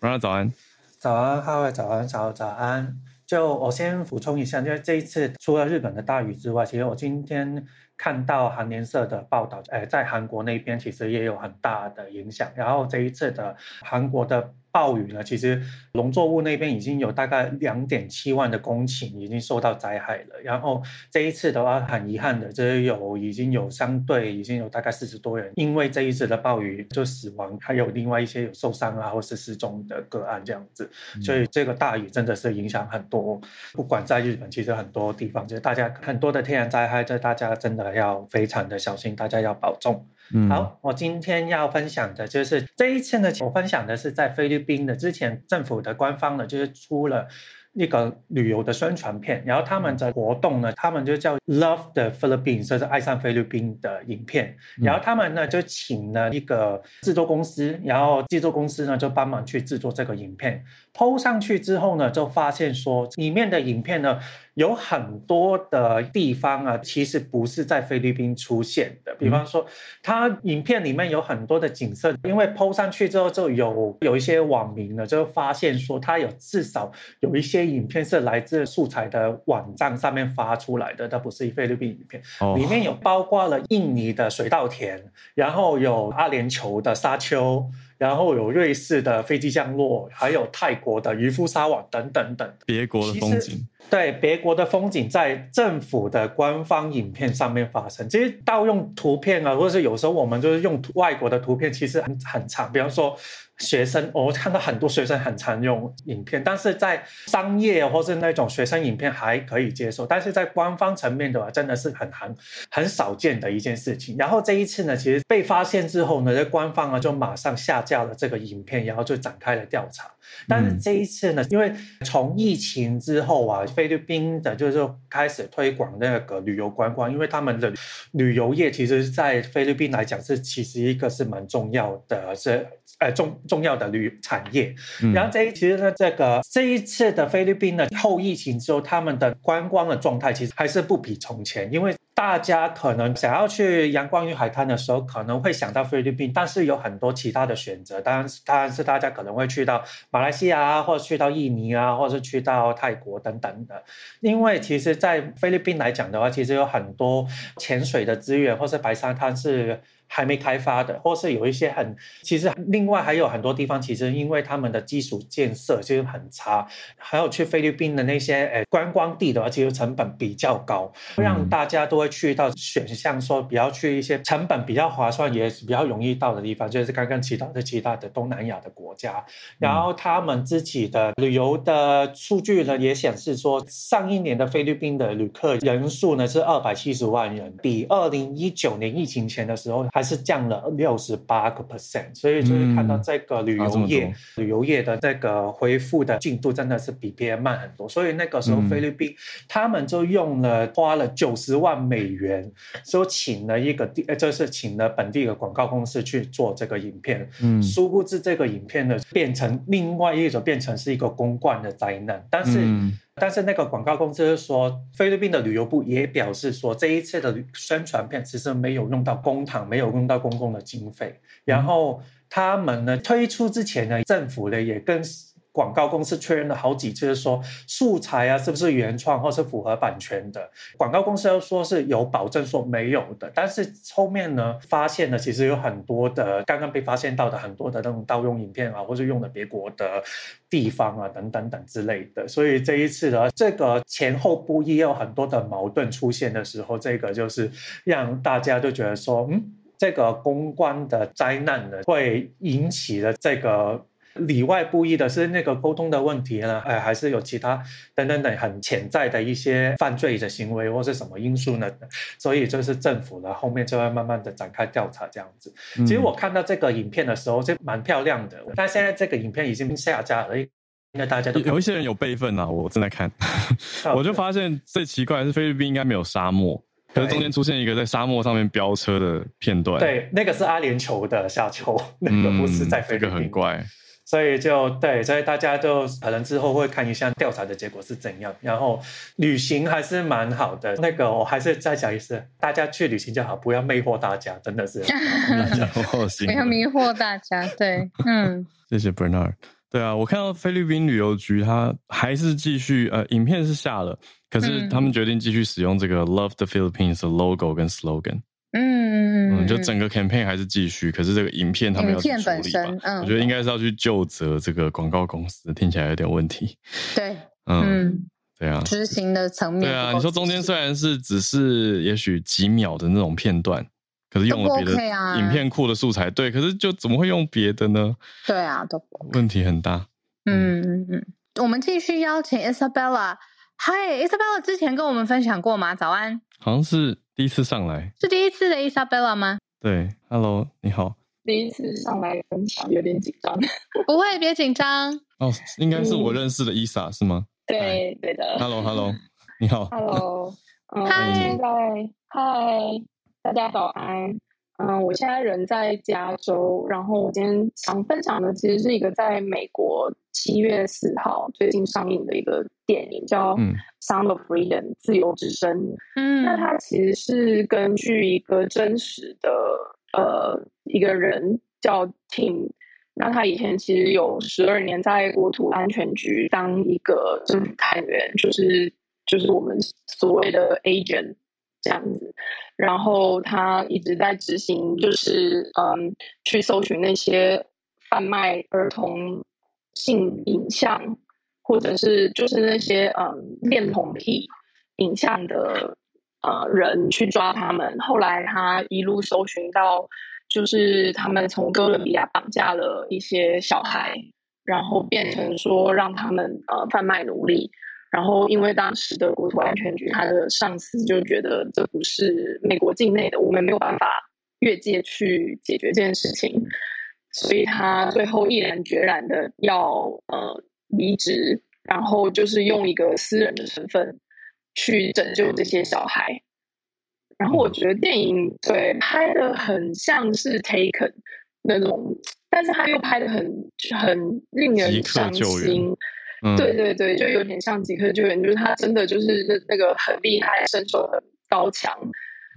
Bernard 早安，早安，各位早安，早早安。就我先补充一下，因为这一次除了日本的大雨之外，其实我今天看到韩联社的报道，哎，在韩国那边其实也有很大的影响。然后这一次的韩国的。暴雨呢，其实农作物那边已经有大概两点七万的公顷已经受到灾害了。然后这一次的话，很遗憾的，这有已经有相对已经有大概四十多人因为这一次的暴雨就死亡，还有另外一些有受伤啊或是失踪的个案这样子。所以这个大雨真的是影响很多，不管在日本，其实很多地方就是大家很多的天然灾害，这大家真的要非常的小心，大家要保重。好，我今天要分享的就是这一次呢，我分享的是在菲律宾的之前政府的官方呢，就是出了一个旅游的宣传片，然后他们的活动呢，他们就叫 Love the Philippines，就是爱上菲律宾的影片。然后他们呢就请了一个制作公司，然后制作公司呢就帮忙去制作这个影片。PO 上去之后呢，就发现说里面的影片呢有很多的地方啊，其实不是在菲律宾出现的。比方说，它影片里面有很多的景色，因为 PO 上去之后，就有有一些网民呢就发现说，它有至少有一些影片是来自素材的网站上面发出来的，它不是菲律宾影片。里面有包括了印尼的水稻田，然后有阿联酋的沙丘。然后有瑞士的飞机降落，还有泰国的渔夫撒网等等等，别国的风景。对，别国的风景在政府的官方影片上面发生。其实盗用图片啊，或者是有时候我们就是用外国的图片，其实很很常。比方说。学生，我看到很多学生很常用影片，但是在商业或是那种学生影片还可以接受，但是在官方层面的话，真的是很很很少见的一件事情。然后这一次呢，其实被发现之后呢，这官方啊就马上下架了这个影片，然后就展开了调查。但是这一次呢，因为从疫情之后啊，菲律宾的就是开始推广那个旅游观光，因为他们的旅游业其实，在菲律宾来讲是其实一个是蛮重要的，是呃重重要的旅产业。然后这一其实呢，这个这一次的菲律宾呢，后疫情之后，他们的观光的状态其实还是不比从前，因为。大家可能想要去阳光与海滩的时候，可能会想到菲律宾，但是有很多其他的选择。当然，当然是大家可能会去到马来西亚啊，或者去到印尼啊，或者是去到泰国等等的。因为其实，在菲律宾来讲的话，其实有很多潜水的资源，或是白沙滩是。还没开发的，或是有一些很，其实另外还有很多地方，其实因为他们的基础建设其实很差，还有去菲律宾的那些诶观光地的话，其实成本比较高，让大家都会去到选项说比较去一些成本比较划算也比较容易到的地方，就是刚刚提到的其他的东南亚的国家，然后他们自己的旅游的数据呢也显示说，上一年的菲律宾的旅客人数呢是二百七十万人，比二零一九年疫情前的时候。还是降了六十八个 percent，所以就是看到这个旅游业、嗯、旅游业的这个恢复的进度真的是比别人慢很多。所以那个时候菲律宾、嗯、他们就用了花了九十万美元，就请了一个地，就是请了本地的广告公司去做这个影片。嗯，殊不知这个影片呢变成另外一种，变成是一个公关的灾难。但是。嗯但是那个广告公司说，菲律宾的旅游部也表示说，这一次的宣传片其实没有用到公帑，没有用到公共的经费。然后他们呢推出之前呢，政府呢也跟。广告公司确认了好几次，说素材啊是不是原创或是符合版权的？广告公司又说是有保证说没有的，但是后面呢发现呢，其实有很多的刚刚被发现到的很多的那种盗用影片啊，或是用的别国的地方啊等等等之类的。所以这一次的这个前后不一，有很多的矛盾出现的时候，这个就是让大家就觉得说，嗯，这个公关的灾难呢，会引起了这个。里外不一的是那个沟通的问题呢？哎，还是有其他等等等很潜在的一些犯罪的行为或是什么因素呢？所以就是政府呢后面就会慢慢的展开调查这样子。其实我看到这个影片的时候就蛮漂亮的，但现在这个影片已经下架了，应该大家都有一些人有备份啊，我正在看，我就发现最奇怪的是菲律宾应该没有沙漠，可是中间出现一个在沙漠上面飙车的片段。对，那个是阿联酋的沙丘，那个不是在菲律宾。这个很怪。所以就对，所以大家就可能之后会看一下调查的结果是怎样。然后旅行还是蛮好的，那个我还是再讲一次，大家去旅行就好，不要魅惑大家，真的是。[LAUGHS] 不要迷惑大家，对，嗯。谢谢 Bernard。对啊，我看到菲律宾旅游局他还是继续，呃，影片是下了，可是他们决定继续使用这个 Love the Philippines 的 logo 跟 slogan。嗯，嗯，就整个 campaign 还是继续，可是这个影片他们要处理吧，影片本身，嗯，我觉得应该是要去就责这个广告公司，听起来有点问题。[LAUGHS] 对，嗯，对啊，执行的层面，对啊，你说中间虽然是只是也许几秒的那种片段，可是用了别的影片库的素材，对，可是就怎么会用别的呢？对啊，都问题很大。嗯嗯嗯，我们继续邀请 Isabella。Hi，Isabella 之前跟我们分享过吗？早安，好像是。第一次上来是第一次的 Isabella 吗？对，Hello，你好。第一次上来分享有点紧张，不会，别紧张。哦，应该是我认识的 Isa、嗯、是吗？对对的。Hello，Hello，你好。Hello，[LAUGHS] 嗨，嗨，大家早安。嗯，我现在人在加州，然后我今天想分享的其实是一个在美国七月四号最近上映的一个电影，叫《Sound of Freedom》自由之声。嗯，那它其实是根据一个真实的呃一个人叫 Tim，那他以前其实有十二年在国土安全局当一个政府探员，就是就是我们所谓的 agent。这样子，然后他一直在执行，就是嗯，去搜寻那些贩卖儿童性影像，或者是就是那些嗯恋童癖影像的呃人，去抓他们。后来他一路搜寻到，就是他们从哥伦比亚绑架了一些小孩，然后变成说让他们呃贩卖奴隶。然后，因为当时的国土安全局，他的上司就觉得这不是美国境内的，我们没有办法越界去解决这件事情，所以他最后毅然决然的要呃离职，然后就是用一个私人的身份去拯救这些小孩。然后我觉得电影对拍的很像是 Taken 那种，但是他又拍的很很令人伤心。对对对，就有点像《即刻救援》，就是他真的就是那那个很厉害，身手很高强，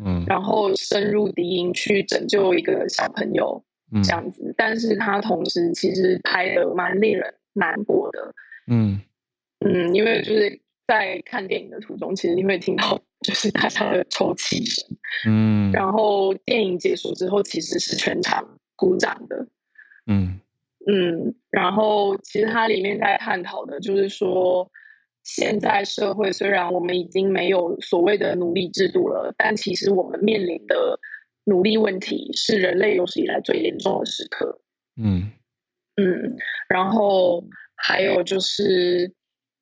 嗯，然后深入敌营去拯救一个小朋友，嗯，这样子。但是他同时其实拍的蛮令人难过的，嗯。嗯，因为就是在看电影的途中，其实你会听到就是大家的抽泣声，嗯，然后电影结束之后，其实是全场鼓掌的，嗯。嗯，然后其实它里面在探讨的就是说，现在社会虽然我们已经没有所谓的奴隶制度了，但其实我们面临的奴隶问题是人类有史以来最严重的时刻。嗯嗯，然后还有就是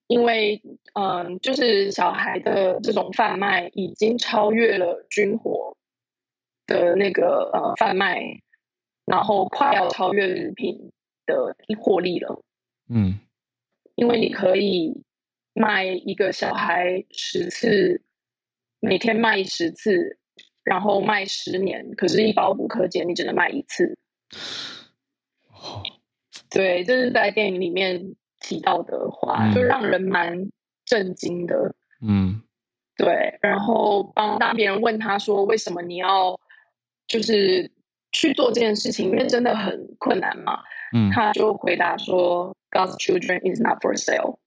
因为嗯，就是小孩的这种贩卖已经超越了军火的那个呃贩卖，然后快要超越人品。的获利了，嗯，因为你可以卖一个小孩十次，每天卖十次，然后卖十年，可是，一包古柯碱你只能卖一次。哦，对，这是在电影里面提到的话，嗯，就让人蛮震惊的。嗯，对。然后帮当别人问他说：“为什么你要就是去做这件事情？因为真的很困难嘛。”嗯，他就回答说：“God's children is not for sale。”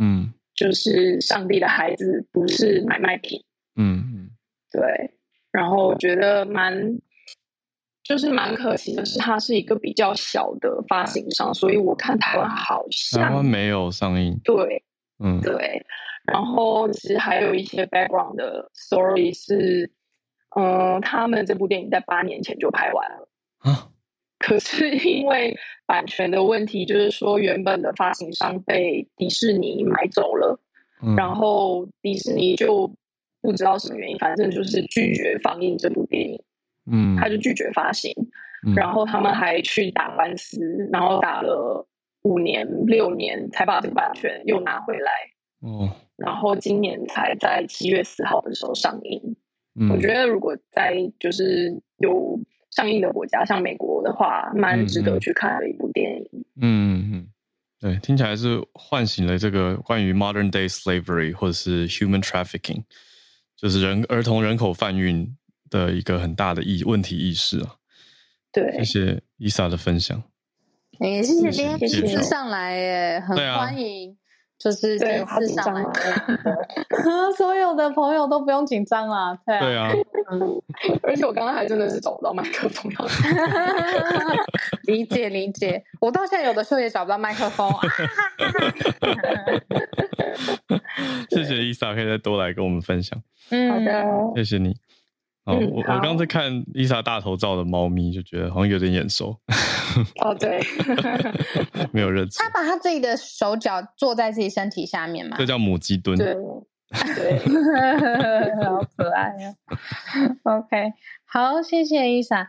嗯，就是上帝的孩子不是买卖品。嗯嗯，对。然后我觉得蛮，就是蛮可惜的是，它是一个比较小的发行商，所以我看台湾好像台湾没有上映。对，嗯，对。然后其实还有一些 background 的 story 是，嗯，他们这部电影在八年前就拍完了啊。可是因为版权的问题，就是说原本的发行商被迪士尼买走了，嗯，然后迪士尼就不知道什么原因，反正就是拒绝放映这部电影，嗯，他就拒绝发行，嗯，然后他们还去打官司，然后打了五年六年才把这个版权又拿回来，哦，然后今年才在七月四号的时候上映，嗯，我觉得如果在就是有。上映的国家像美国的话，蛮值得去看的一部电影。嗯嗯嗯，对，听起来是唤醒了这个关于 modern day slavery 或者是 human trafficking，就是人儿童人口贩运的一个很大的意问题意识啊。对，谢谢伊莎的分享。哎，谢谢今天第一次上来，耶，很欢迎。就是第一次上来，[LAUGHS] [LAUGHS] 所有的朋友都不用紧张啦。对啊，对啊，[LAUGHS] 而且我刚刚还真的是找不到麦克风，理解理解。我到现在有的时候也找不到麦克风。谢谢伊莎，可以再多来跟我们分享。嗯，好的，谢谢你。好，我我刚才看伊莎大头照的猫咪，就觉得好像有点眼熟。哦，对，[LAUGHS] 没有认出。他把他自己的手脚坐在自己身体下面嘛？这叫母鸡蹲。对，对，好可爱呀、啊。OK，好，谢谢伊莎。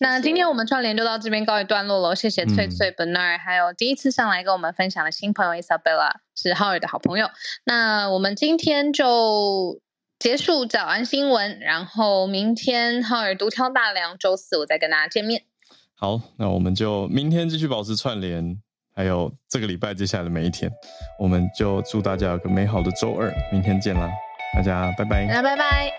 那今天我们串联就到这边告一段落了，谢谢翠翠、Bernard，、嗯、还有第一次上来跟我们分享的新朋友 Isabella，是浩尔的好朋友。那我们今天就结束早安新闻，然后明天浩尔独挑大梁，周四我再跟大家见面。好，那我们就明天继续保持串联，还有这个礼拜接下来的每一天，我们就祝大家有个美好的周二，明天见啦，大家拜拜，那拜拜。